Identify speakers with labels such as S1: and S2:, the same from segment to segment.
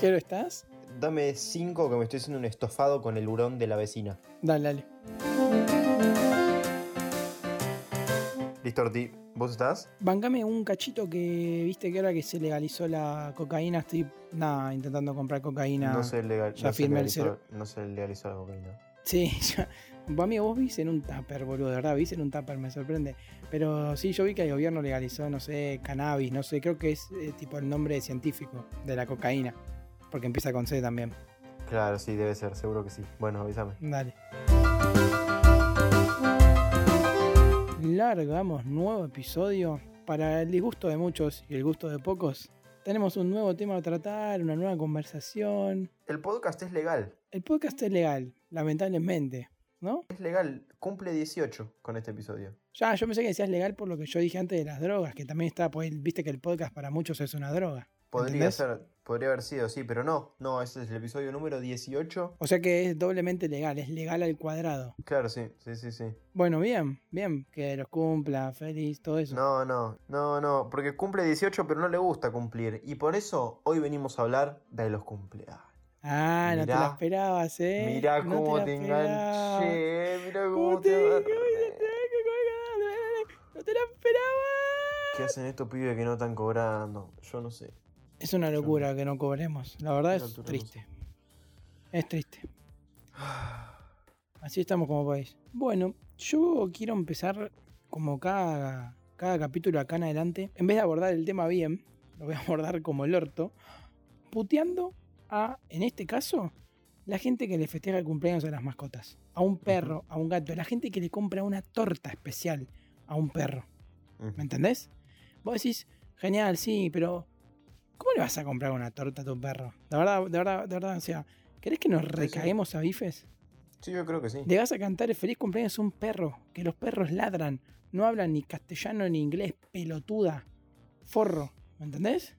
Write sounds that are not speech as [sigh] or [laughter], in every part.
S1: Jero, ¿estás?
S2: Dame cinco que me estoy haciendo un estofado con el hurón de la vecina.
S1: Dale, dale.
S2: Listo, Orti. ¿Vos estás?
S1: Bancame un cachito que viste que ahora que se legalizó la cocaína, estoy nada, intentando comprar cocaína.
S2: No se, legal,
S1: ya
S2: no, se
S1: firmé el
S2: legalizó,
S1: cero.
S2: no se legalizó la cocaína.
S1: Sí, [laughs] ya. Vos, amigo, vos viste en un tupper, boludo, de verdad, viste en un tupper, me sorprende. Pero sí, yo vi que el gobierno legalizó, no sé, cannabis, no sé, creo que es eh, tipo el nombre científico de la cocaína. Porque empieza con C también.
S2: Claro, sí, debe ser, seguro que sí. Bueno, avísame.
S1: Dale. Largamos nuevo episodio. Para el disgusto de muchos y el gusto de pocos, tenemos un nuevo tema a tratar, una nueva conversación.
S2: El podcast es legal.
S1: El podcast es legal, lamentablemente, ¿no?
S2: Es legal. Cumple 18 con este episodio.
S1: Ya, yo pensé que decías legal por lo que yo dije antes de las drogas, que también está, pues viste que el podcast para muchos es una droga.
S2: Podría
S1: ¿Entendés?
S2: ser, podría haber sido, sí, pero no. No, ese es el episodio número 18.
S1: O sea que es doblemente legal, es legal al cuadrado.
S2: Claro, sí, sí, sí, sí.
S1: Bueno, bien, bien, que los cumpla, feliz, todo eso.
S2: No, no, no, no, porque cumple 18 pero no le gusta cumplir. Y por eso hoy venimos a hablar de los cumpleaños.
S1: Ah, no te la esperabas, ¿eh?
S2: Mirá
S1: No
S2: cómo te
S1: esperabas.
S2: enganché, mirá
S1: ¿Cómo te
S2: te
S1: te colgás, No te la esperabas.
S2: ¿Qué hacen estos pibes que no están cobrando? Yo no sé.
S1: Es una locura que no cobremos. La verdad es triste. Es [sighs] triste. Así estamos como país. Bueno, yo quiero empezar como cada, cada capítulo acá en adelante. En vez de abordar el tema bien, lo voy a abordar como el orto. Puteando a, en este caso, la gente que le festeja el cumpleaños a las mascotas. A un perro, a un gato. La gente que le compra una torta especial a un perro. ¿Me entendés? Vos decís, genial, sí, pero ¿cómo le vas a comprar una torta a tu perro? De verdad, de verdad, de verdad, o sea, ¿querés que nos
S2: sí.
S1: recaguemos a bifes?
S2: Sí, yo creo que sí.
S1: Le vas a cantar el feliz cumpleaños a un perro, que los perros ladran, no hablan ni castellano ni inglés, pelotuda, forro, ¿me entendés?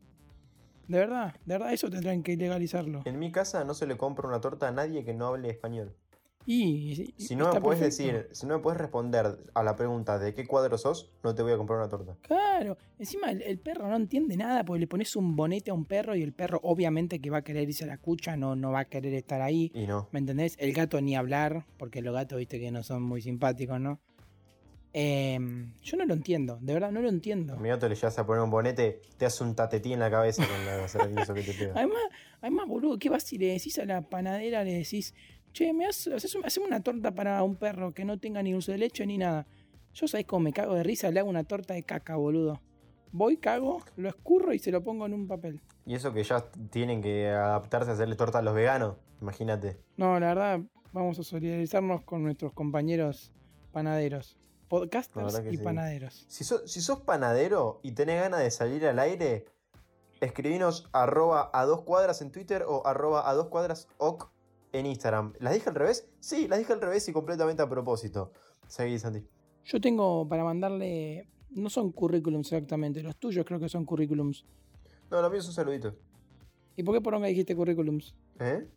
S1: De verdad, de verdad, eso tendrán que legalizarlo.
S2: En mi casa no se le compra una torta a nadie que no hable español.
S1: Y,
S2: Si no me puedes decir, si no me puedes responder a la pregunta de qué cuadro sos, no te voy a comprar una torta.
S1: Claro, encima el, el perro no entiende nada porque le pones un bonete a un perro y el perro obviamente que va a querer irse a la cucha, no, no va a querer estar ahí.
S2: Y no.
S1: ¿Me entendés? El gato ni hablar, porque los gatos, viste que no son muy simpáticos, ¿no? Em, yo no lo entiendo, de verdad no lo entiendo.
S2: A mi gato le llegas a poner un bonete, te hace un tatetí en la cabeza con la [laughs] que te pega.
S1: Además, además, boludo, ¿qué vas si le decís a la panadera, le decís, che, me haces, haceme una torta para un perro que no tenga ni dulce de leche ni nada? Yo sabés cómo me cago de risa, le hago una torta de caca, boludo. Voy, cago, lo escurro y se lo pongo en un papel.
S2: Y eso que ya tienen que adaptarse a hacerle torta a los veganos, imagínate.
S1: No, la verdad, vamos a solidarizarnos con nuestros compañeros panaderos, podcasters y
S2: sí.
S1: panaderos.
S2: Si, so- si sos panadero y tenés ganas de salir al aire, escribinos arroba a dos cuadras en Twitter o arroba a dos cuadras ok en Instagram. ¿Las dije al revés? Sí, las dije al revés y completamente a propósito. Seguí, Santi.
S1: Yo tengo para mandarle, no son currículums exactamente, los tuyos creo que son currículums.
S2: No, lo mío es un saludito.
S1: ¿Y por qué poronga dijiste currículums?
S2: ¿Eh?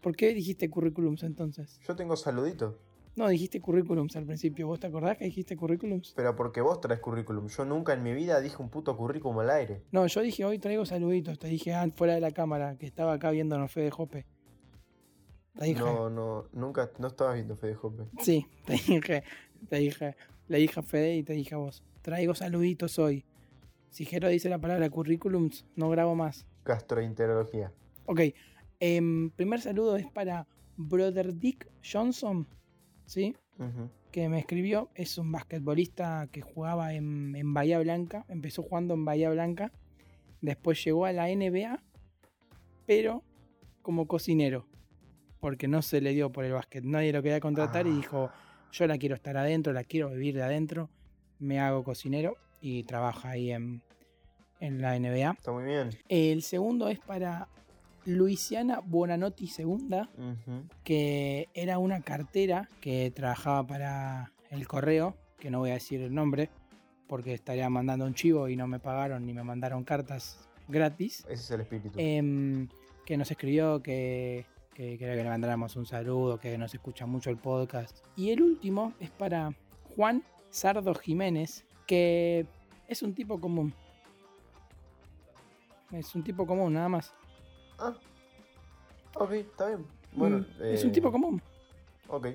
S1: ¿Por qué dijiste currículums entonces?
S2: Yo tengo saludito.
S1: No, dijiste currículums al principio. ¿Vos te acordás que dijiste currículums?
S2: Pero porque vos traes currículum. Yo nunca en mi vida dije un puto currículum al aire.
S1: No, yo dije hoy traigo saluditos. Te dije ah, fuera de la cámara, que estaba acá viéndonos Fede Jope. Te dije.
S2: No, no, nunca, no estabas viendo Fede Jope.
S1: Sí, [laughs] te dije, te dije. Le dije a Fede y te dije a vos. Traigo saluditos hoy. Si Jero dice la palabra currículums, no grabo más.
S2: Gastroenterología.
S1: Ok, em, primer saludo es para Brother Dick Johnson, ¿sí? Que me escribió, es un basquetbolista que jugaba en, en Bahía Blanca, empezó jugando en Bahía Blanca, después llegó a la NBA, pero como cocinero, porque no se le dio por el básquet, nadie lo quería contratar y
S2: Ah.
S1: dijo, yo la quiero estar adentro, la quiero vivir de adentro, me hago cocinero y trabaja ahí en, en la NBA.
S2: Está muy bien.
S1: El segundo es para Luisiana Buonanotti segunda,
S2: Ujú.
S1: que era una cartera que trabajaba para el correo, que no voy a decir el nombre, porque estaría mandando un chivo y no me pagaron ni me mandaron cartas gratis,
S2: Ese es el espíritu.
S1: em, que nos escribió que, que quería que le mandáramos un saludo, que nos escucha mucho el podcast. Y el último es para Juan Sardo Jiménez, que es un tipo común. Es un tipo común, nada más.
S2: Ah. Ok, está bien. Bueno,
S1: Mm, Es un
S2: eh,
S1: tipo común.
S2: Ok.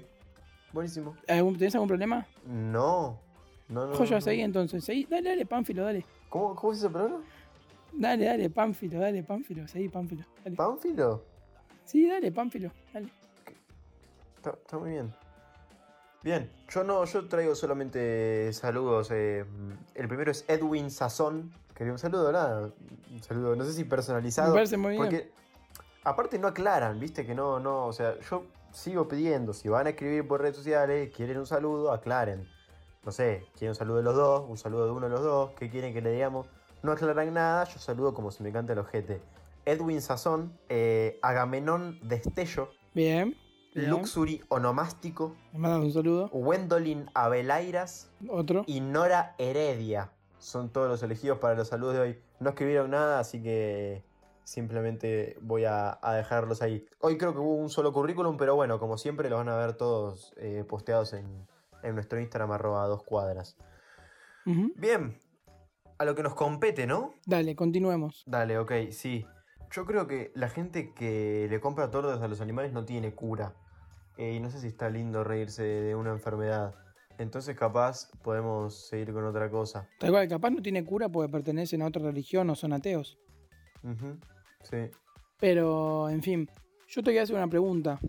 S2: Buenísimo.
S1: ¿Algún- ¿Tenés algún problema?
S2: No. No, no.
S1: Joya,
S2: no.
S1: seguí entonces. Seguí. Dale, dale, Pánfilo, dale.
S2: ¿Cómo, ¿Cómo es ese programa?
S1: Dale, dale, Pánfilo, dale, Pánfilo. Seguí, Pánfilo. Dale.
S2: ¿Pánfilo?
S1: Sí, dale, Pánfilo. Dale.
S2: Está, está muy bien. Bien, yo no, yo traigo solamente saludos. eh, el primero es Edwin Sazón. Quería un saludo, ¿verdad? Un saludo, no sé si
S1: Me
S2: personalizado.
S1: parece muy bien.
S2: Porque aparte no aclaran, viste que no, no, o sea, yo sigo pidiendo, si van a escribir por redes sociales, quieren un saludo, aclaren. No sé, quieren un saludo de los dos, un saludo de uno de los dos, ¿qué quieren que le digamos? No aclaran nada, yo saludo como si me canta el ojete. Edwin Sazón, eh, Agamenón Destello,
S1: Bien. bien.
S2: Luxury Onomástico,
S1: Me mandas un saludo.
S2: Wendolin Abelairas
S1: Otro.
S2: y Nora Heredia. Son todos los elegidos para los saludos de hoy. No escribieron nada, así que simplemente voy a, a dejarlos ahí. Hoy creo que hubo un solo currículum, pero bueno, como siempre los van a ver todos eh, posteados en, en nuestro Instagram arroba dos cuadras. Bien, a lo que nos compete, ¿no?
S1: Dale, continuemos.
S2: Dale, ok, sí. Yo creo que la gente que le compra tortas a los animales no tiene cura. Eh, y no sé si está lindo reírse de una enfermedad. Entonces capaz podemos seguir con otra cosa.
S1: Tal cual, capaz no tiene cura porque pertenecen a otra religión o son ateos.
S2: Ujú, Sí.
S1: Pero, en fin, yo te voy a hacer una pregunta.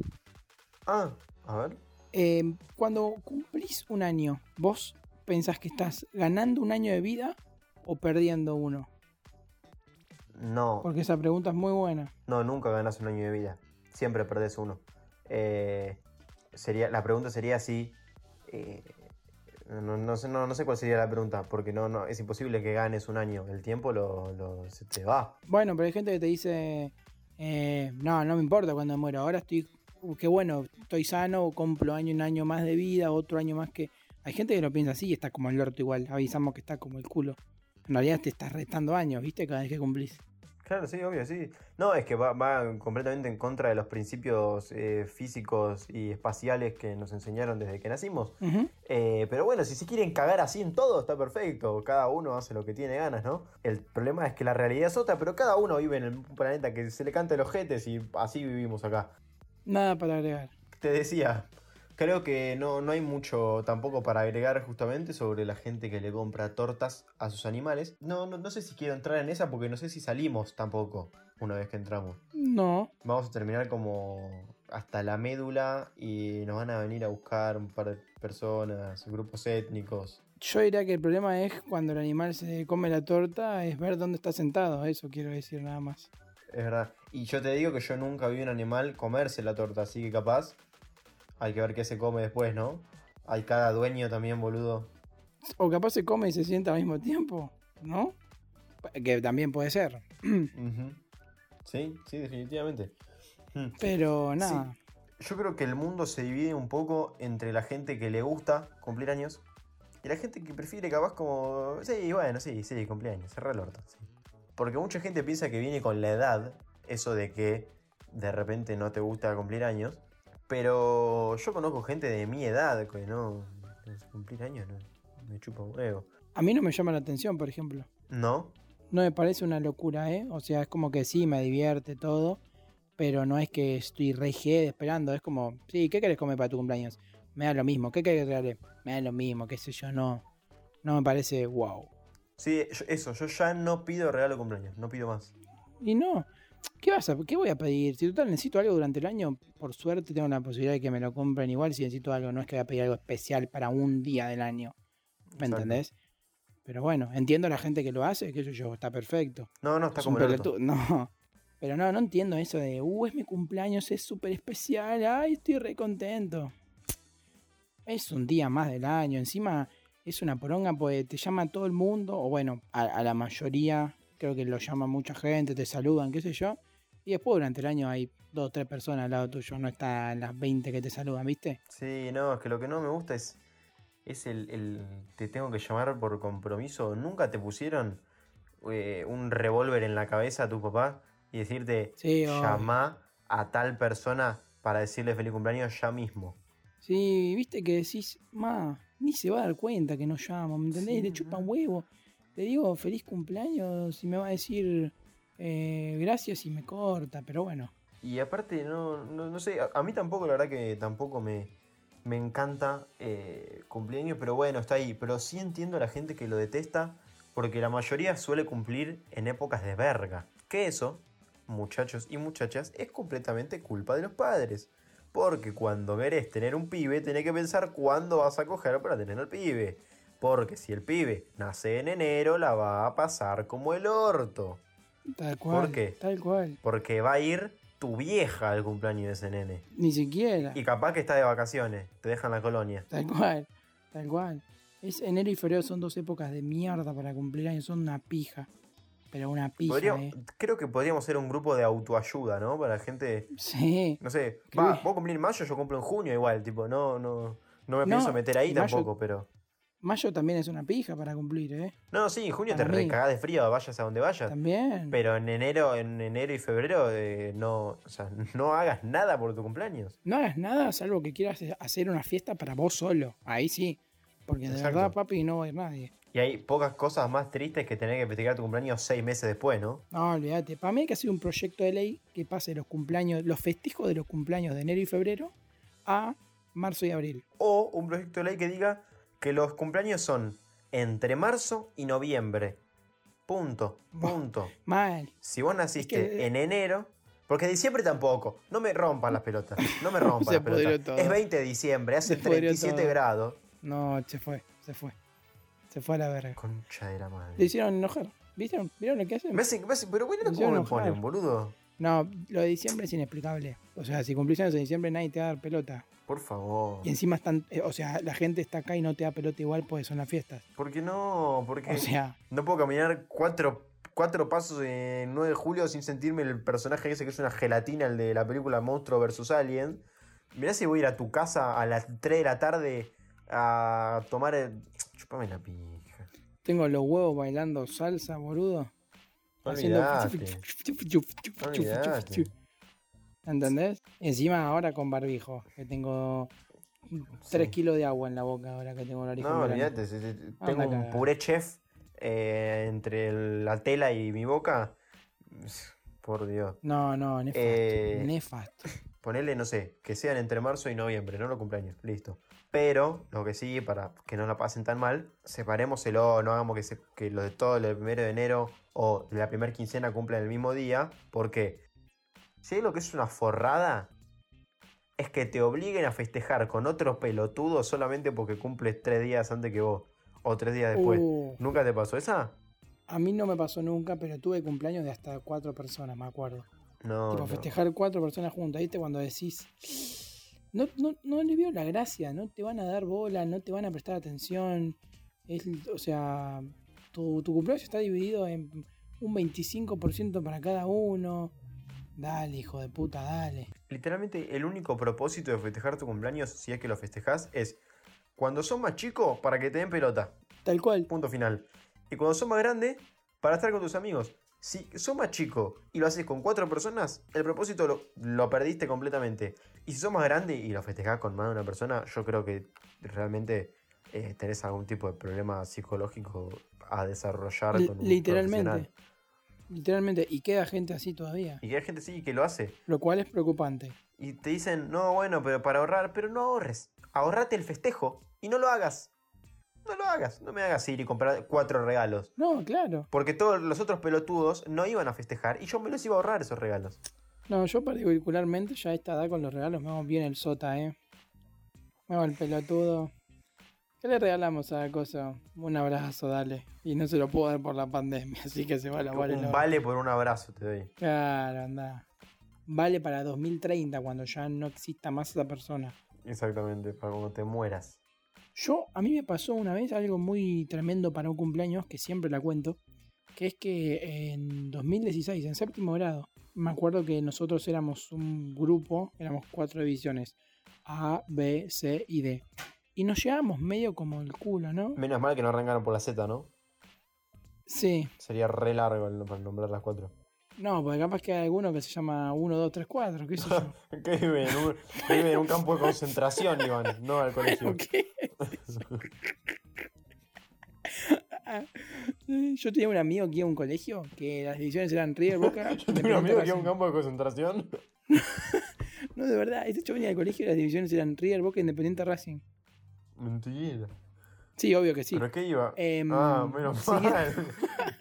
S2: Ah, a ver.
S1: Eh, cuando cumplís un año, ¿vos pensás que estás ganando un año de vida o perdiendo uno?
S2: No,
S1: Porque esa pregunta es muy buena.
S2: no, nunca ganas un año de vida. Siempre perdés uno. Eh, sería, la pregunta sería si... eh, no, no sé, no, no sé cuál sería la pregunta, porque no, no, es imposible que ganes un año. El tiempo lo, lo- se te va.
S1: Bueno, pero hay gente que te dice, eh, no, no me importa cuando muero, ahora estoy, uh, qué bueno, estoy sano, cumplo año un año más de vida, otro año más que... Hay gente que lo piensa así y está como el orto igual, avisamos que está como el culo. En realidad te estás restando años, ¿viste? Cada vez que cumplís.
S2: Claro, sí, obvio, sí. No, es que va, va completamente en contra de los principios eh, físicos y espaciales que nos enseñaron desde que nacimos. Eh, pero bueno, si se quieren cagar así en todo, está perfecto. Cada uno hace lo que tiene ganas, ¿no? El problema es que la realidad es otra, pero cada uno vive en el planeta que se le canta los jetes y así vivimos acá.
S1: Nada para agregar.
S2: Te decía, creo que no, no hay mucho tampoco para agregar justamente sobre la gente que le compra tortas a sus animales. No, no, no sé si quiero entrar en esa porque no sé si salimos tampoco una vez que entramos.
S1: No,
S2: Vamos a terminar como hasta la médula y nos van a venir a buscar un par de personas, grupos étnicos.
S1: yo diría que el problema es cuando el animal se come la torta, es ver dónde está sentado, eso quiero decir nada más.
S2: Es verdad. Y yo te digo que yo nunca vi un animal comerse la torta, así que capaz hay que ver qué se come después, ¿no? Hay cada dueño también, boludo.
S1: O capaz se come y se sienta al mismo tiempo, ¿no? Que también puede ser. [clears throat]
S2: Sí, sí, definitivamente. Hmm.
S1: Pero nada.
S2: Yo creo que el mundo se divide un poco entre la gente que le gusta cumplir años y la gente que prefiere capaz como... Sí, bueno, sí, sí, cumpleaños, cerrar el orto. sí. Porque mucha gente piensa que viene con la edad, eso de que de repente no te gusta cumplir años. Pero yo conozco gente de mi edad que no... Cumplir años no, me chupa un huevo.
S1: A mí no me llama la atención, por ejemplo.
S2: ¿No?
S1: No me parece una locura, ¿eh? O sea, es como que sí, me divierte todo, pero no es que estoy re esperando. Es como, sí, ¿qué querés comer para tu cumpleaños? Me da lo mismo. ¿Qué querés que regale? Me da lo mismo, qué sé yo, no. No me parece wow.
S2: Sí, eso, yo ya no pido regalo de cumpleaños, no pido más.
S1: Y no, ¿qué vas a, qué voy a pedir? Si total necesito algo durante el año, por suerte tengo la posibilidad de que me lo compren igual si necesito algo. No es que voy a pedir algo especial para un día del año. ¿Me
S2: Exacto.
S1: entendés? Pero bueno, entiendo a la gente que lo hace, que eso yo, está perfecto.
S2: No, no, está
S1: Es
S2: como el. [laughs]
S1: No. Pero no, no entiendo eso de, uh, es mi cumpleaños, es súper especial, ay, estoy re contento. Es un día más del año, encima es una poronga porque te llama todo el mundo, o bueno, a, a la mayoría, creo que lo llama mucha gente, te saludan, qué sé yo. Y después durante el año hay dos o tres personas al lado tuyo, no están las 20 que te saludan, ¿viste?
S2: Sí, no, es que lo que no me gusta es, es el, el te tengo que llamar por compromiso. ¿Nunca te pusieron eh, un revólver en la cabeza a tu papá y decirte,
S1: Sí,
S2: llama a tal persona para decirle feliz cumpleaños ya mismo?
S1: Sí, viste que decís, ma, ni se va a dar cuenta que no llamo, ¿me entendés?
S2: Sí,
S1: Le chupa
S2: no.
S1: un huevo. Le digo feliz cumpleaños y me va a decir, eh, gracias y me corta, pero bueno.
S2: Y aparte, no, no, sé, a, a mí tampoco, la verdad que tampoco me, me encanta eh, cumpleaños, pero bueno, está ahí. Pero sí entiendo a la gente que lo detesta, porque la mayoría suele cumplir en épocas de verga. Que eso, muchachos y muchachas, es completamente culpa de los padres. Porque cuando querés tener un pibe, tenés que pensar cuándo vas a coger para tener al pibe. Porque si el pibe nace en enero, la va a pasar como el orto.
S1: Tal cual.
S2: qué?
S1: Tal cual.
S2: Porque va a ir tu vieja al cumpleaños de ese nene.
S1: Ni siquiera.
S2: Y capaz que está de vacaciones, te dejan la colonia.
S1: Tal cual. Tal cual. Es enero y febrero son dos épocas de mierda para cumplir años. Son una pija. Pero una pija,
S2: Podría-
S1: eh.
S2: Creo que podríamos ser un grupo de autoayuda, ¿no? Para la gente,
S1: Sí.
S2: no sé, va, vos cumplís en mayo, yo cumplo en junio igual, tipo, no, no, no me
S1: No,
S2: pienso meter ahí
S1: mayo-
S2: tampoco, pero...
S1: Mayo también es una pija para cumplir, ¿eh?
S2: No, sí, en junio te
S1: Para
S2: recagás de frío, vayas a donde vayas.
S1: También.
S2: Pero en enero, en enero y febrero, eh, no, o sea, no hagas nada por tu cumpleaños.
S1: No hagas nada salvo que quieras hacer una fiesta para vos solo. Ahí sí. Porque de
S2: Exacto.
S1: verdad, papi, no va a ir nadie.
S2: Y hay pocas cosas más tristes que tener que festejar tu cumpleaños seis meses después, ¿no?
S1: No, olvídate. Para mí hay que hacer un proyecto de ley que pase los cumpleaños, los festejos de los cumpleaños de enero y febrero a marzo y abril.
S2: O un proyecto de ley que diga que los cumpleaños son entre marzo y noviembre. Punto, punto.
S1: Mal.
S2: Si vos naciste
S1: Es que-
S2: en enero, porque diciembre tampoco, no me rompan las pelotas, no me [laughs] rompan las pelotas.
S1: todo.
S2: Es 20 de diciembre, hace
S1: Se pudrió
S2: 37
S1: todo.
S2: grados.
S1: No, se fue, se fue. Se fue a la verga.
S2: Concha de la madre.
S1: Le hicieron enojar. ¿Vieron? ¿Vieron lo que hacen?
S2: Me hacen- me hacen- pero bueno, ¿cómo me
S1: enojar.
S2: ponen, boludo?
S1: No, lo de diciembre es inexplicable. O sea, si cumplís años en diciembre nadie te va a dar pelota.
S2: Por favor.
S1: Y encima están, eh, o sea, la gente está acá y no te da pelota igual porque son las fiestas.
S2: ¿Por qué no? Porque
S1: O sea,
S2: no puedo caminar cuatro, cuatro pasos en 9 de julio sin sentirme el personaje ese que es una gelatina, el de la película Monstruo vs. Alien. Mirá si voy a ir a tu casa a las 3 de la tarde a tomar el... Chupame la pija.
S1: tengo los huevos bailando salsa, boludo.
S2: Olvidate.
S1: ¿Entendés? Encima ahora con barbijo, que tengo 3
S2: Sí.
S1: kilos de agua en la boca ahora que tengo la oreja.
S2: No, olvídate. Tengo un puré chef eh, entre la tela y mi boca. Por Dios.
S1: No, no, nefasto.
S2: Eh,
S1: Nefasto.
S2: Ponele, no sé, que sean entre marzo y noviembre, no los cumpleaños, listo. Pero, lo que sí, para que no la pasen tan mal, separémoselo, no hagamos que, se, que los de todo el primero de enero o de la primera quincena cumplan el mismo día, porque si hay lo que es una forrada, es que te obliguen a festejar con otro pelotudo solamente porque cumples tres días antes que vos, o tres días después.
S1: Uh,
S2: ¿Nunca te pasó esa?
S1: a mí no me pasó nunca, pero tuve cumpleaños de hasta cuatro personas, me acuerdo.
S2: No.
S1: tipo,
S2: no.
S1: festejar cuatro personas juntas, ¿viste? Cuando decís, no, no, no le veo la gracia, no te van a dar bola, no te van a prestar atención. Es, o sea, tu, tu cumpleaños está dividido en un 25% para cada uno. Dale, hijo de puta, dale.
S2: Literalmente el único propósito de festejar tu cumpleaños, si es que lo festejas, es cuando sos más chico, para que te den pelota.
S1: Tal cual.
S2: Punto final. Y cuando sos más grande, para estar con tus amigos. Si sos más chico y lo haces con cuatro personas, el propósito lo, lo perdiste completamente. Y si sos más grande y lo festejás con más de una persona, yo creo que realmente eh, tenés algún tipo de problema psicológico a desarrollar
S1: Li-
S2: con un
S1: literalmente.
S2: profesional.
S1: Literalmente. Y queda gente así todavía.
S2: Y que hay gente sí que lo hace.
S1: Lo cual es preocupante.
S2: Y te dicen, no, bueno, pero para ahorrar, pero no ahorres. Ahorrate el festejo y no lo hagas. No lo hagas. No me hagas ir y comprar cuatro regalos.
S1: No, claro.
S2: Porque todos los otros pelotudos no iban a festejar y yo me los iba a ahorrar esos regalos.
S1: No, yo particularmente ya a esta edad con los regalos me hago bien el sota, eh. Me hago el pelotudo. ¿Qué le regalamos a la cosa? Un abrazo, dale. Y no se lo puedo dar por la pandemia, [laughs] así que se va a lavar el
S2: vale por un abrazo te doy.
S1: Claro, anda. Vale para 2030, cuando ya no exista más esa persona.
S2: Exactamente, para cuando te mueras.
S1: Yo, a mí me pasó una vez algo muy tremendo para un cumpleaños, que siempre la cuento, que es que en 2016, en séptimo grado, me acuerdo que nosotros éramos un grupo, éramos cuatro divisiones, A, B, C y D. Y nos llevábamos medio como el culo, ¿no?
S2: Menos mal que no arrancaron por la Z, ¿no?
S1: Sí,
S2: Sería re largo el, para nombrar las cuatro.
S1: no, porque capaz que hay alguno que se llama 1, 2, 3, 4, qué sé yo. [laughs]
S2: Que vive en un, que vive en un campo de concentración, Iván, no al colegio. [laughs]
S1: ¿Qué? [laughs] [laughs] Yo tenía un amigo que iba a un colegio que las divisiones eran River, [laughs] Boca.
S2: Yo tengo un amigo que iba a un campo de concentración. [laughs]
S1: no, de verdad, este chaval venía del colegio y las divisiones eran River, Boca, Independiente, Racing.
S2: Mentira.
S1: Sí, obvio que sí.
S2: ¿Pero qué iba?
S1: Em,
S2: ah, menos
S1: sí.
S2: mal.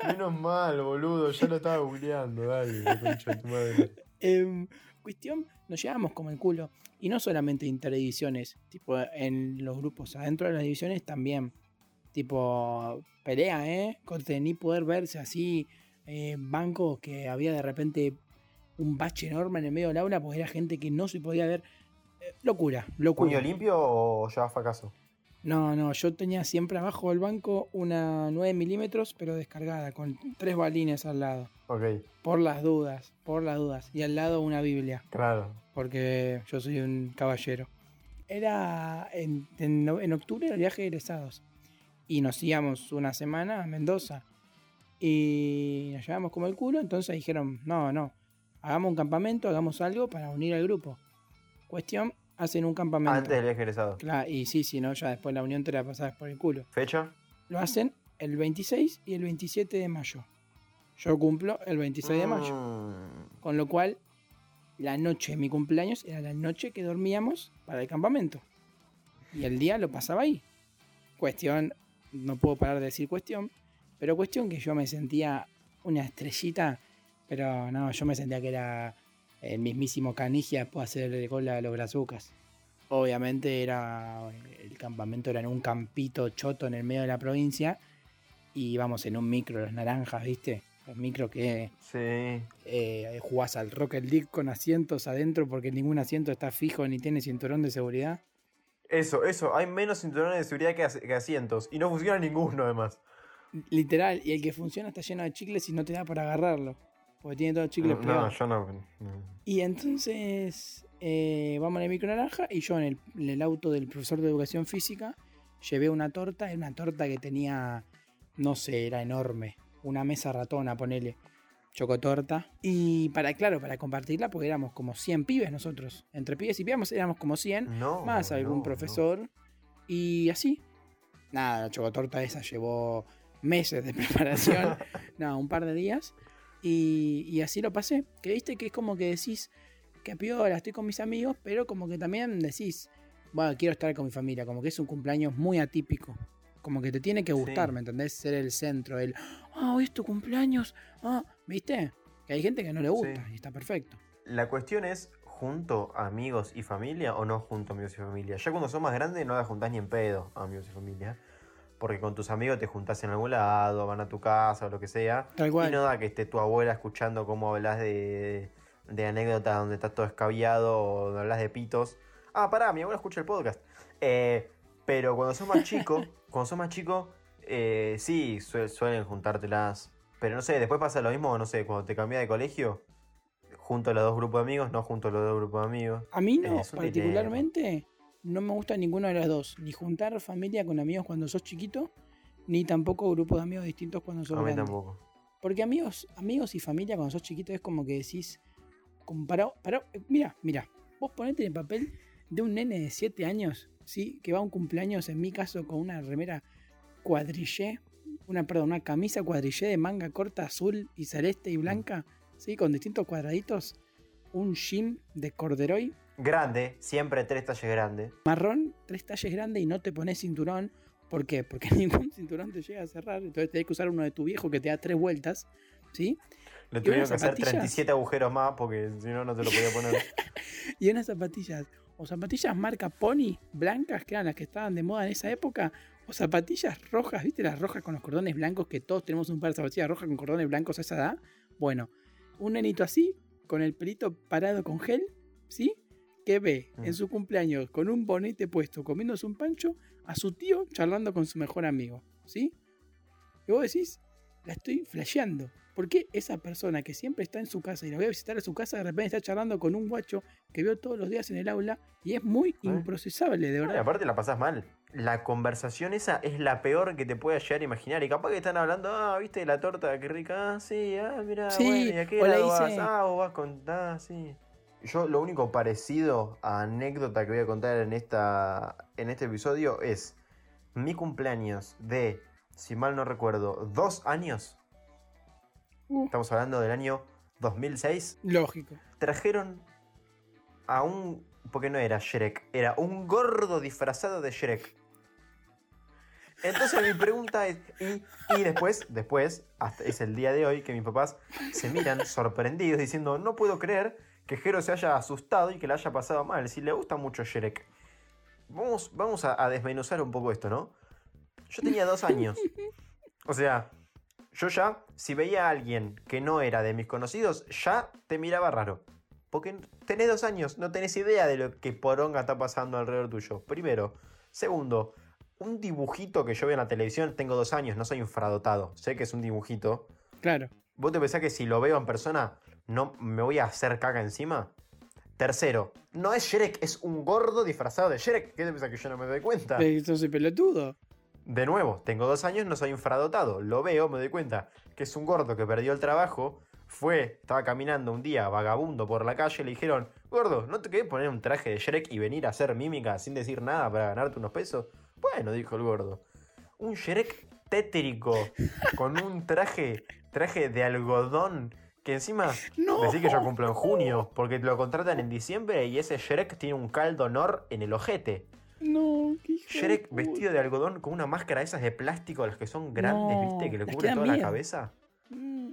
S2: menos mal, boludo. Ya lo estaba googleando. Dale, concha de tu madre.
S1: Em, cuestión, nos llevábamos como el culo. Y no solamente interdivisiones, tipo en los grupos adentro de las divisiones también. Tipo, pelea, ¿eh? Corte, ni poder verse así, eh, bancos que había de repente un bache enorme en el medio del aula porque era gente que no se podía ver. Eh, locura, locura.
S2: ¿Puño limpio o ya fracaso?
S1: No, no, yo tenía siempre abajo del banco una 9 milímetros, pero descargada, con tres balines al lado.
S2: Ok,
S1: Por las dudas, por las dudas. Y al lado una Biblia,
S2: claro.
S1: porque yo soy un caballero. Era en, en- en octubre el viaje de egresados. Y nos íbamos una semana a Mendoza. Y nos llevamos como el culo, entonces dijeron, no, no, hagamos un campamento, hagamos algo para unir al grupo. Cuestión, hacen un campamento.
S2: Antes del egresado.
S1: Claro, y sí, si no, ya después la unión te la pasabas por el culo.
S2: ¿Fecha?
S1: Lo hacen el 26 y el 27 de mayo. Yo cumplo el 26 de mayo.
S2: Mm.
S1: Con lo cual, la noche de mi cumpleaños era la noche que dormíamos para el campamento. Y el día lo pasaba ahí. Cuestión, no puedo parar de decir cuestión, pero cuestión que yo me sentía una estrellita, pero no, yo me sentía que era el mismísimo Canigia después de hacer el gol a los brazucas. Obviamente era el campamento era en un campito choto en el medio de la provincia y íbamos en un micro, los naranjas, ¿viste? Los micros que
S2: Sí.
S1: eh, jugás al Rocket League con asientos adentro porque ningún asiento está fijo ni tiene cinturón de seguridad.
S2: Eso, eso. Hay menos cinturones de seguridad que, as- que asientos. Y no funciona ninguno, además.
S1: Literal, y el que funciona está lleno de chicles y no te da para agarrarlo. Porque tiene todo chicles
S2: No,
S1: pegados.
S2: yo no. no.
S1: Y entonces eh, vamos en el micro naranja y yo en el, en el auto del profesor de educación física llevé una torta, era una torta que tenía, no sé, era enorme, una mesa ratona, ponele, chocotorta. Y para, claro, para compartirla, porque éramos como 100 pibes nosotros, entre pibes y pibes éramos como 100,
S2: No,
S1: más algún
S2: no,
S1: profesor, y así. Nada, la chocotorta esa llevó meses de [laughs] preparación, [laughs] nada, un par de días. Y, y así lo pasé. Que viste que es como que decís, que piola, estoy con mis amigos, pero como que también decís, bueno, quiero estar con mi familia, como que es un cumpleaños muy atípico. Como que te tiene que gustar,
S2: Sí.
S1: ¿me entendés? Ser el centro, el, ah, hoy es tu cumpleaños, ah, ¿viste? Que hay gente que no le gusta
S2: Sí.
S1: y está perfecto.
S2: La cuestión es, ¿junto a amigos y familia o no junto a amigos y familia? Ya cuando sos más grande no la juntás ni en pedo a amigos y familia. Porque con tus amigos te juntás en algún lado, van a tu casa o lo que sea.
S1: Tal cual.
S2: Y no da que esté tu abuela escuchando cómo hablas de, de anécdotas donde estás todo escabiado o hablas de pitos. Ah, pará, mi abuela escucha el podcast. Eh, pero cuando sos más chico, [laughs] cuando sos más chico, eh, sí, sue- suelen juntártelas. Pero no sé, después pasa lo mismo, no sé, cuando te cambias de colegio, junto a los dos grupos de amigos, no junto a los dos grupos de amigos.
S1: A mí no,
S2: un
S1: particularmente, no me gusta ninguno de los dos. Ni juntar familia con amigos cuando sos chiquito, ni tampoco grupos de amigos distintos cuando sos
S2: A mí
S1: grande.
S2: tampoco.
S1: Porque amigos, amigos y familia cuando sos chiquito es como que decís, comparado, pará, eh, mira, mira, vos ponete en el papel de un nene de 7 años, ¿sí? Que va a un cumpleaños, en mi caso, con una remera cuadrillé, una, perdón, una camisa cuadrillé de manga corta azul y celeste y blanca, ¿sí? Con distintos cuadraditos, un jean de corderoy
S2: Grande, siempre tres talles grandes.
S1: marrón, tres talles grande y no te pones cinturón. ¿Por qué? Porque [laughs] ningún cinturón te llega a cerrar. Entonces tenés que usar uno de tu viejo que te da tres vueltas. ¿Sí?
S2: Le
S1: ¿Y
S2: tuvieron que hacer
S1: zapatillas?
S2: 37 agujeros más porque si no, no te lo podía poner. [laughs]
S1: Y unas zapatillas. O zapatillas marca Pony, blancas, que eran las que estaban de moda en esa época. O zapatillas rojas, ¿viste? Las rojas con los cordones blancos, que todos tenemos un par de zapatillas rojas con cordones blancos a esa edad. Bueno, un nenito así, con el pelito parado con gel, ¿sí? Que ve en
S2: Mm.
S1: su cumpleaños con un bonete puesto, comiéndose un pancho, a su tío charlando con su mejor amigo, ¿sí? Y vos decís, la estoy flasheando. ¿Por qué esa persona que siempre está en su casa y la voy a visitar a su casa, de repente está charlando con un guacho que veo todos los días en el aula y es muy improcesable, de
S2: Y
S1: verdad?
S2: aparte la pasás mal. La conversación esa es la peor que te pueda llegar a imaginar. Y capaz que están hablando, ah, viste la torta, qué rica, ah, sí, ah, mira,
S1: Sí,
S2: bueno, ¿y a qué lado vas? Ah, vos vas con, ah, sí. Yo lo único parecido a anécdota que voy a contar en, esta, en este episodio es mi cumpleaños de si mal no recuerdo, dos años.
S1: Uh.
S2: Estamos hablando del año 2006.
S1: Lógico.
S2: Trajeron a un... Porque no era Shrek, era un gordo disfrazado de Shrek. Entonces mi pregunta es, y, y después, después, hasta es el día de hoy que mis papás se miran sorprendidos diciendo, no puedo creer que Jero se haya asustado y que le haya pasado mal, si le gusta mucho Shrek. Vamos, vamos a, a desmenuzar un poco esto, ¿no? Yo tenía dos años. O sea, yo ya, si veía a alguien que no era de mis conocidos, ya te miraba raro. Porque tenés dos años, no tenés idea de lo que poronga está pasando alrededor tuyo. Primero. Segundo, un dibujito que yo veo en la televisión, tengo dos años, no soy infradotado. Sé que es un dibujito.
S1: Claro.
S2: ¿Vos te pensás que si lo veo en persona, no me voy a hacer caca encima? Tercero, no es Shrek, es un gordo disfrazado de Shrek. ¿Qué te pensás que yo no me doy cuenta?
S1: Eso soy pelotudo.
S2: De nuevo, tengo dos años, no soy infradotado. Lo veo, me doy cuenta que es un gordo que perdió el trabajo. Fue, estaba caminando un día vagabundo por la calle. Le dijeron, gordo, ¿no te querés poner un traje de Shrek y venir a hacer mímica sin decir nada para ganarte unos pesos? Bueno, dijo el gordo. Un Shrek tétrico con un traje, traje de algodón. Que encima
S1: No.
S2: decís que yo cumplo en junio, porque lo contratan en diciembre y ese Shrek tiene un caldo honor en el ojete.
S1: No, qué hijo de
S2: Shrek
S1: puta.
S2: vestido de algodón con una máscara de esas de plástico, las que son grandes,
S1: No,
S2: ¿viste? Que le cubre toda la cabeza.
S1: Mm,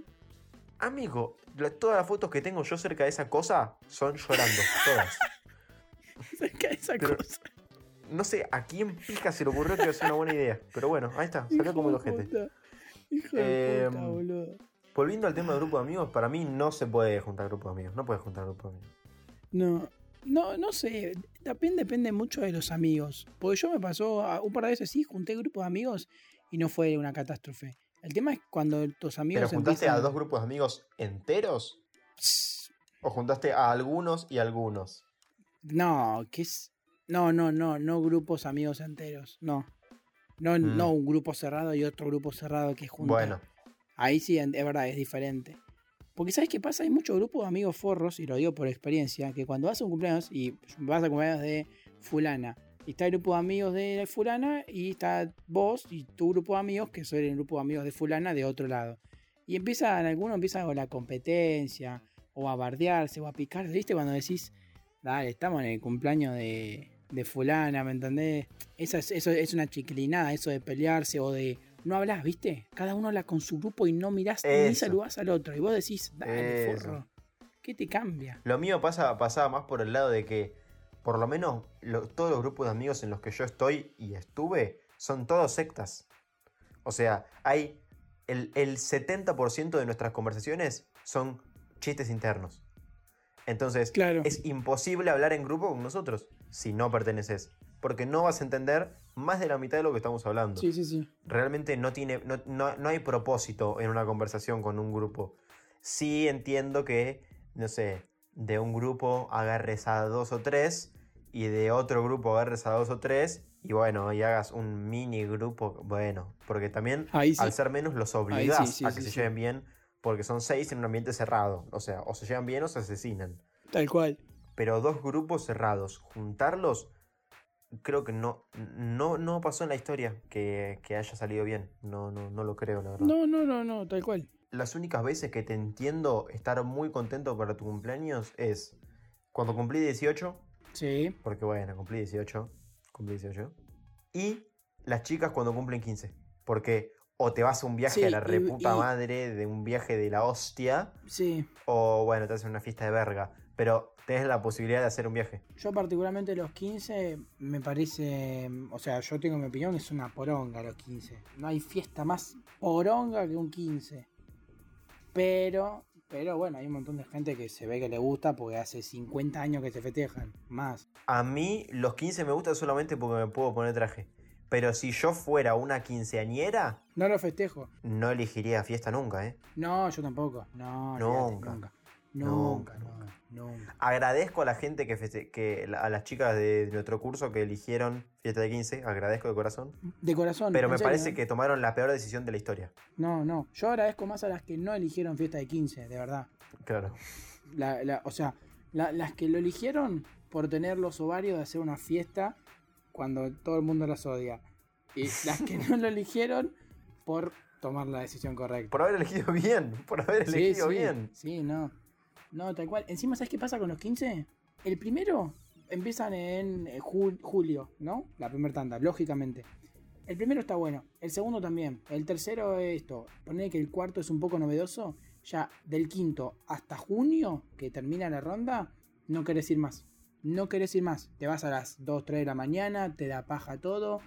S2: Amigo, la- todas las fotos que tengo yo cerca de esa cosa son llorando, todas. [laughs]
S1: Cerca de esa
S2: Pero-
S1: cosa.
S2: No sé a quién pica se le ocurrió que iba a ser una buena idea. Pero bueno, ahí está, salió
S1: Hijo
S2: como el
S1: de
S2: ojete.
S1: puta. Hijo de puta,
S2: Em,
S1: boludo.
S2: Volviendo al tema de grupo de amigos, para mí no se puede juntar grupo de amigos. No puedes juntar grupo de amigos.
S1: No, no, no sé. También depende mucho de los amigos. Porque yo me pasó a- un par de veces, sí, junté grupos de amigos y no fue una catástrofe. El tema es cuando tus amigos.
S2: ¿Pero juntaste a dos grupos de amigos enteros? ¿O juntaste a algunos y algunos?
S1: No, que es. No, no, no, no grupos amigos enteros. No. No,
S2: Mm.
S1: no un grupo cerrado y otro grupo cerrado que junta.
S2: Bueno,
S1: Ahí sí, es verdad, es diferente. Porque ¿sabes qué pasa? Hay muchos grupos de amigos forros, y lo digo por experiencia, que cuando vas a un cumpleaños y vas a cumpleaños de fulana, y está el grupo de amigos de fulana, y está vos y tu grupo de amigos, que son el grupo de amigos de fulana de otro lado. Y empiezan, algunos empiezan con la competencia, o a bardearse, o a picarse, ¿viste? Cuando decís, dale, estamos en el cumpleaños de, de fulana, ¿me entendés? Esa es- eso es una chiquilinada, eso de pelearse o de no hablas, ¿viste? Cada uno habla con su grupo y no mirás ni
S2: Eso.
S1: saludás al otro. Y vos decís, dale,
S2: Eso.
S1: forro. ¿Qué te cambia?
S2: Lo mío pasa, pasaba más por el lado de que, por lo menos, lo- todos los grupos de amigos en los que yo estoy y estuve son todos sectas. O sea, hay el, el 70% de nuestras conversaciones son chistes internos. Entonces,
S1: Claro.
S2: es imposible hablar en grupo con nosotros si no perteneces. Porque no vas a entender más de la mitad de lo que estamos hablando
S1: Sí, sí, sí.
S2: realmente no tiene no, no- no hay propósito en una conversación con un grupo. Sí entiendo que, no sé, de un grupo agarres a dos o tres y de otro grupo agarres a dos o tres y bueno, y hagas un mini grupo, bueno, porque también
S1: sí.
S2: al ser menos los obligás
S1: sí,
S2: a
S1: sí,
S2: que
S1: sí,
S2: se lleven bien porque son seis en un ambiente cerrado, o sea, o se llevan bien o se asesinan.
S1: Tal cual.
S2: Pero dos grupos cerrados, juntarlos, creo que no, no, no pasó en la historia que, que haya salido bien. No, no, no lo creo, la verdad.
S1: No, no, no, no, tal cual.
S2: Las únicas veces que te entiendo estar muy contento para tu cumpleaños es cuando cumplí 18,
S1: Sí.
S2: porque bueno, cumplí 18, cumplí 18, y las chicas cuando cumplen 15, porque o te vas a un viaje
S1: Sí,
S2: a la
S1: y-
S2: reputa
S1: y-
S2: madre, de un viaje de la hostia,
S1: Sí.
S2: o bueno, te hacen una fiesta de verga, pero tenés la posibilidad de hacer un viaje.
S1: Yo particularmente los 15 me parece, o sea, yo tengo mi opinión, es una poronga los 15. No hay fiesta más poronga que un 15. Pero, pero bueno, hay un montón de gente que se ve que le gusta porque hace 50 años que se festejan, más.
S2: A mí los 15 me gustan solamente porque me puedo poner traje. Pero si yo fuera una quinceañera,
S1: No lo festejo.
S2: no elegiría fiesta nunca, ¿eh?
S1: No, yo tampoco. No,
S2: nunca.
S1: Nunca,
S2: Nunca,
S1: no.
S2: Agradezco a la gente que, feste- que a las chicas de nuestro curso que eligieron fiesta de 15, agradezco de corazón.
S1: De corazón.
S2: Pero me
S1: serio,
S2: parece
S1: ¿eh?
S2: que tomaron la peor decisión de la historia.
S1: No, no. Yo agradezco más a las que no eligieron fiesta de 15, de verdad.
S2: Claro.
S1: La- la- o sea, la- las que lo eligieron por tener los ovarios de hacer una fiesta cuando todo el mundo las odia. Y las que no lo eligieron por tomar la decisión correcta.
S2: Por haber elegido bien, por haber
S1: Sí,
S2: elegido
S1: sí,
S2: bien.
S1: Sí, no. No, tal cual. Encima, ¿sabes qué pasa con los 15? El primero empiezan en eh, jul- julio, ¿no? La primera tanda, lógicamente. El primero está bueno, el segundo también. El tercero es esto. Poner que el cuarto es un poco novedoso. Ya del quinto hasta junio, que termina la ronda, no querés ir más. No querés ir más. Te vas a las 2, 3 de la mañana, te da paja todo.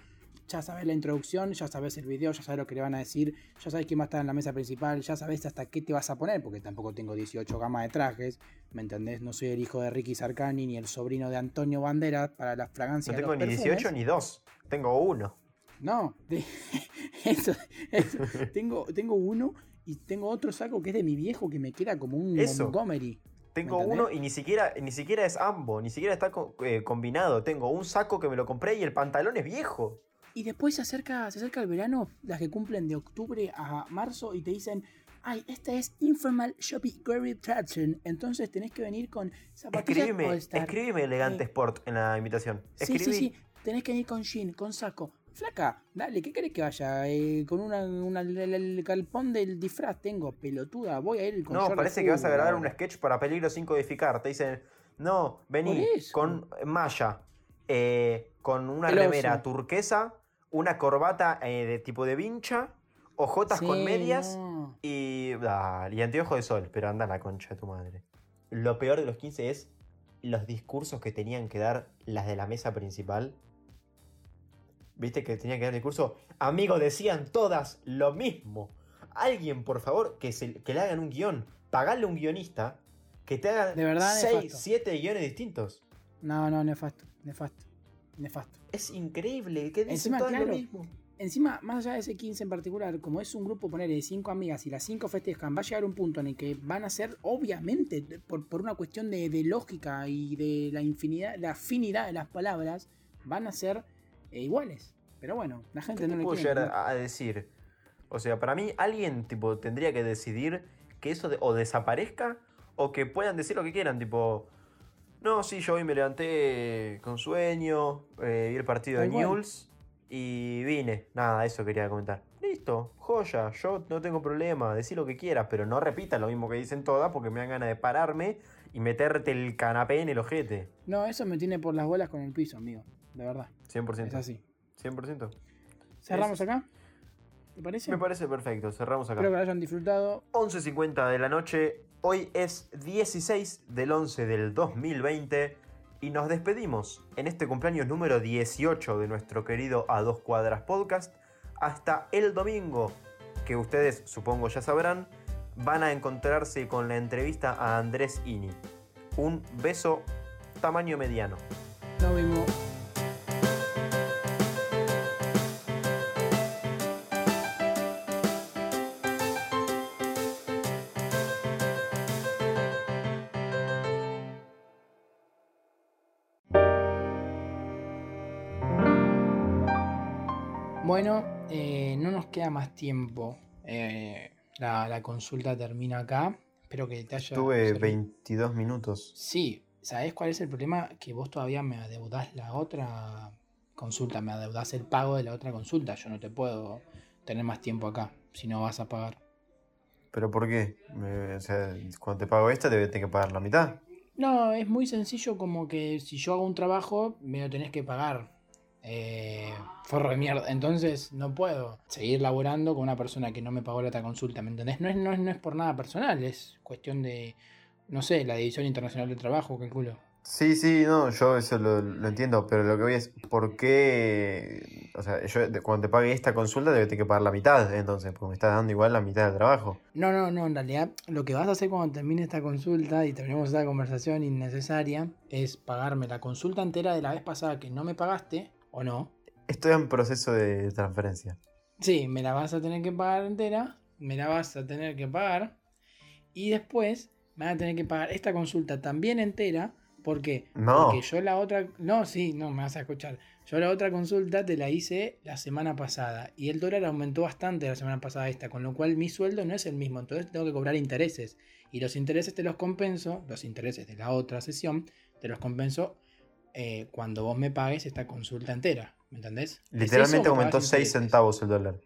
S1: Ya sabes la introducción, ya sabes el video, ya sabes lo que le van a decir, ya sabes quién va a estar en la mesa principal, ya sabes hasta qué te vas a poner, porque tampoco tengo 18 gamas de trajes, ¿me entendés? No soy el hijo de Ricky Sarcani ni el sobrino de Antonio Banderas para la fragancia
S2: No
S1: de
S2: tengo
S1: los
S2: ni
S1: perfumes.
S2: 18 ni 2. Tengo uno.
S1: No, [laughs] eso, eso. Tengo, tengo uno y tengo otro saco que es de mi viejo que me queda como un
S2: Eso.
S1: Montgomery.
S2: Tengo uno y ni siquiera, ni siquiera es ambo, ni siquiera está co- eh, combinado. Tengo un saco que me lo compré y el pantalón es viejo.
S1: Y después se acerca, se acerca el verano, las que cumplen de octubre a marzo y te dicen, ay, esta es Informal Shopping Gary Traction, entonces tenés que venir con zapatillas
S2: Escribime,
S1: All-Star".
S2: escribime elegante
S1: Eh.
S2: sport en la invitación.
S1: Sí,
S2: Escribí.
S1: sí, sí, tenés que venir con jean, con saco. Flaca, dale, ¿qué querés que vaya? Eh, con una, una- el, el calpón del disfraz tengo, pelotuda, voy a ir con
S2: No, parece que vas a grabar un sketch para peligro sin codificar. Te dicen, no, vení con malla, eh, con una remera turquesa, una corbata eh, de tipo de vincha, ojotas con
S1: Sí,
S2: medias
S1: no.
S2: y, ah, y anteojo de sol. Pero anda la concha de tu madre. Lo peor de los 15 es los discursos que tenían que dar las de la mesa principal. ¿Viste que tenían que dar discurso? Amigos, decían todas lo mismo. Alguien, por favor, que, se, que le hagan un guion. Pagarle a un guionista que te haga
S1: De verdad,
S2: 6,
S1: nefasto.
S2: 7 guiones distintos.
S1: No, no, nefasto, nefasto, nefasto.
S2: Es increíble, que dicen
S1: Encima,
S2: todas lo
S1: claro,
S2: mismo.
S1: Encima, más allá de ese 15 en particular, como es un grupo poner de 5 amigas y las 5 festejan, va a llegar un punto en el que van a ser, obviamente, por, por una cuestión de, de lógica y de la infinidad, la afinidad de las palabras, van a ser eh, iguales. Pero bueno, la gente
S2: ¿Qué
S1: no
S2: te
S1: le
S2: puedo
S1: quiere.
S2: llegar
S1: ¿no?
S2: a a decir? O sea, para mí alguien tipo tendría que decidir que eso de- o desaparezca o que puedan decir lo que quieran, tipo, no, sí, yo hoy me levanté con sueño, eh, vi el partido de. Newell's y vine. Nada, eso quería comentar. Listo, joya, yo no tengo problema, decir lo que quieras, pero no repitas lo mismo que dicen todas porque me dan ganas de pararme y meterte el canapé en el ojete.
S1: No, eso me tiene por las bolas con el piso, amigo. De verdad.
S2: 100%.
S1: Es así.
S2: 100%.
S1: ¿Cerramos
S2: Es-
S1: acá? ¿Te parece?
S2: Me parece perfecto, cerramos acá.
S1: Espero que lo hayan disfrutado.
S2: 11.50 de la noche. Hoy es 16 del 11 del 2020 y nos despedimos en este cumpleaños número 18 de nuestro querido A Dos Cuadras Podcast. Hasta el domingo, que ustedes supongo ya sabrán, van a encontrarse con la entrevista a Andrés Ini. Un beso tamaño mediano.
S1: Nos vemos. Queda más tiempo. Eh, la, la consulta termina acá. Espero que te haya.
S2: Tuve
S1: servido.
S2: 22 minutos.
S1: Sí, ¿sabés cuál es el problema? Que vos todavía me adeudás la otra consulta, me adeudás el pago de la otra consulta. Yo no te puedo tener más tiempo acá si no vas a pagar.
S2: ¿Pero por qué? Me- o sea, cuando te pago esta, te tengo que pagar la mitad.
S1: No, es muy sencillo como que si yo hago un trabajo, me lo tenés que pagar. Eh, forro de mierda. Entonces no puedo seguir laborando con una persona que no me pagó la otra consulta, ¿me entendés? No es, no es, no es por nada personal, es cuestión de, no sé, la División Internacional de Trabajo, calculo.
S2: Sí, sí, no, yo eso lo, lo entiendo, pero lo que voy es, ¿por qué? O sea, yo cuando te pague esta consulta, te tengo que pagar la mitad, entonces, porque me estás dando igual la mitad del trabajo.
S1: No, no, no, en realidad lo que vas a hacer cuando termine esta consulta y terminemos esta conversación innecesaria es pagarme la consulta entera de la vez pasada que no me pagaste, o no.
S2: Estoy en proceso de transferencia.
S1: Sí, me la vas a tener que pagar entera, me la vas a tener que pagar y después me van a tener que pagar esta consulta también entera. ¿Por qué?
S2: No.
S1: Porque yo la otra... No, sí, no, me vas a escuchar. Yo la otra consulta te la hice la semana pasada y el dólar aumentó bastante la semana pasada esta, con lo cual mi sueldo no es el mismo, entonces tengo que cobrar intereses. Y los intereses te los compenso, los intereses de la otra sesión, te los compenso eh, cuando vos me pagues esta consulta entera. ¿Me entendés? ¿Es eso o
S2: Literalmente
S1: me
S2: aumentó
S1: pagas
S2: 6
S1: intereses?
S2: centavos el dólar.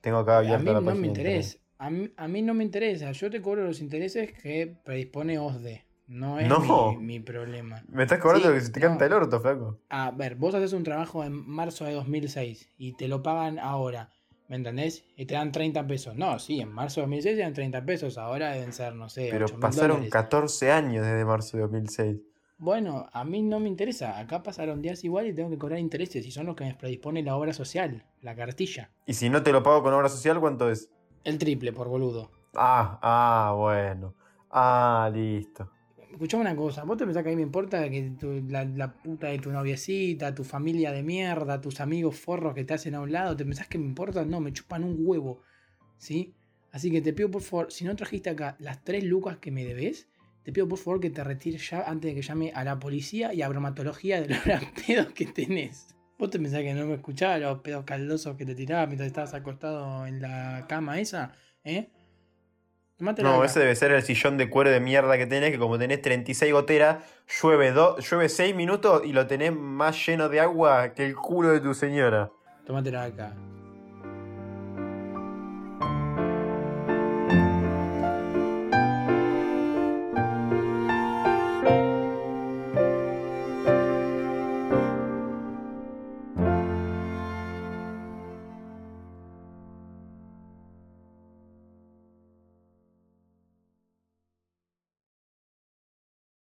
S2: Tengo acá
S1: A
S2: abierta
S1: mí
S2: la
S1: no
S2: página.
S1: me interesa. A mí, a mí no me interesa. Yo te cobro los intereses que predispone OSDE. No es
S2: No.
S1: Mi, mi problema.
S2: Me estás cobrando
S1: Sí,
S2: que se te
S1: no.
S2: canta el orto, flaco.
S1: A ver, vos haces un trabajo en marzo de 2006 y te lo pagan ahora. ¿Me entendés? Y te dan 30 pesos. No, sí, en marzo de 2006 eran 30 pesos. Ahora deben ser, no sé,
S2: Pero
S1: 8 mil
S2: pasaron
S1: dólares.
S2: 14 años desde marzo de 2006.
S1: Bueno, a mí no me interesa. Acá pasaron días igual y tengo que cobrar intereses. Y son los que me predispone la obra social, la cartilla.
S2: Y si no te lo pago con obra social, ¿cuánto es?
S1: El triple, por boludo.
S2: Ah, ah, bueno. Ah, listo.
S1: Escuchame una cosa, ¿vos te pensás que a mí me importa que tu- la, la puta de tu noviecita, tu familia de mierda, tus amigos forros que te hacen a un lado, ¿te pensás que me importa? No, me chupan un huevo, ¿sí? Así que te pido por favor, si no trajiste acá las tres lucas que me debes, te pido por favor que te retires ya antes de que llame a la policía y a bromatología de los [laughs] pedos que tenés. ¿Vos te pensás que no me escuchabas los pedos caldosos que te tiraba mientras estabas acostado en la cama esa? ¿Eh? Tomátela
S2: No, ese debe ser el sillón de cuero de mierda que tenés, que como tenés 36 goteras, llueve, do- llueve 6 minutos y lo tenés más lleno de agua que el culo de tu señora.
S1: Tomátela acá.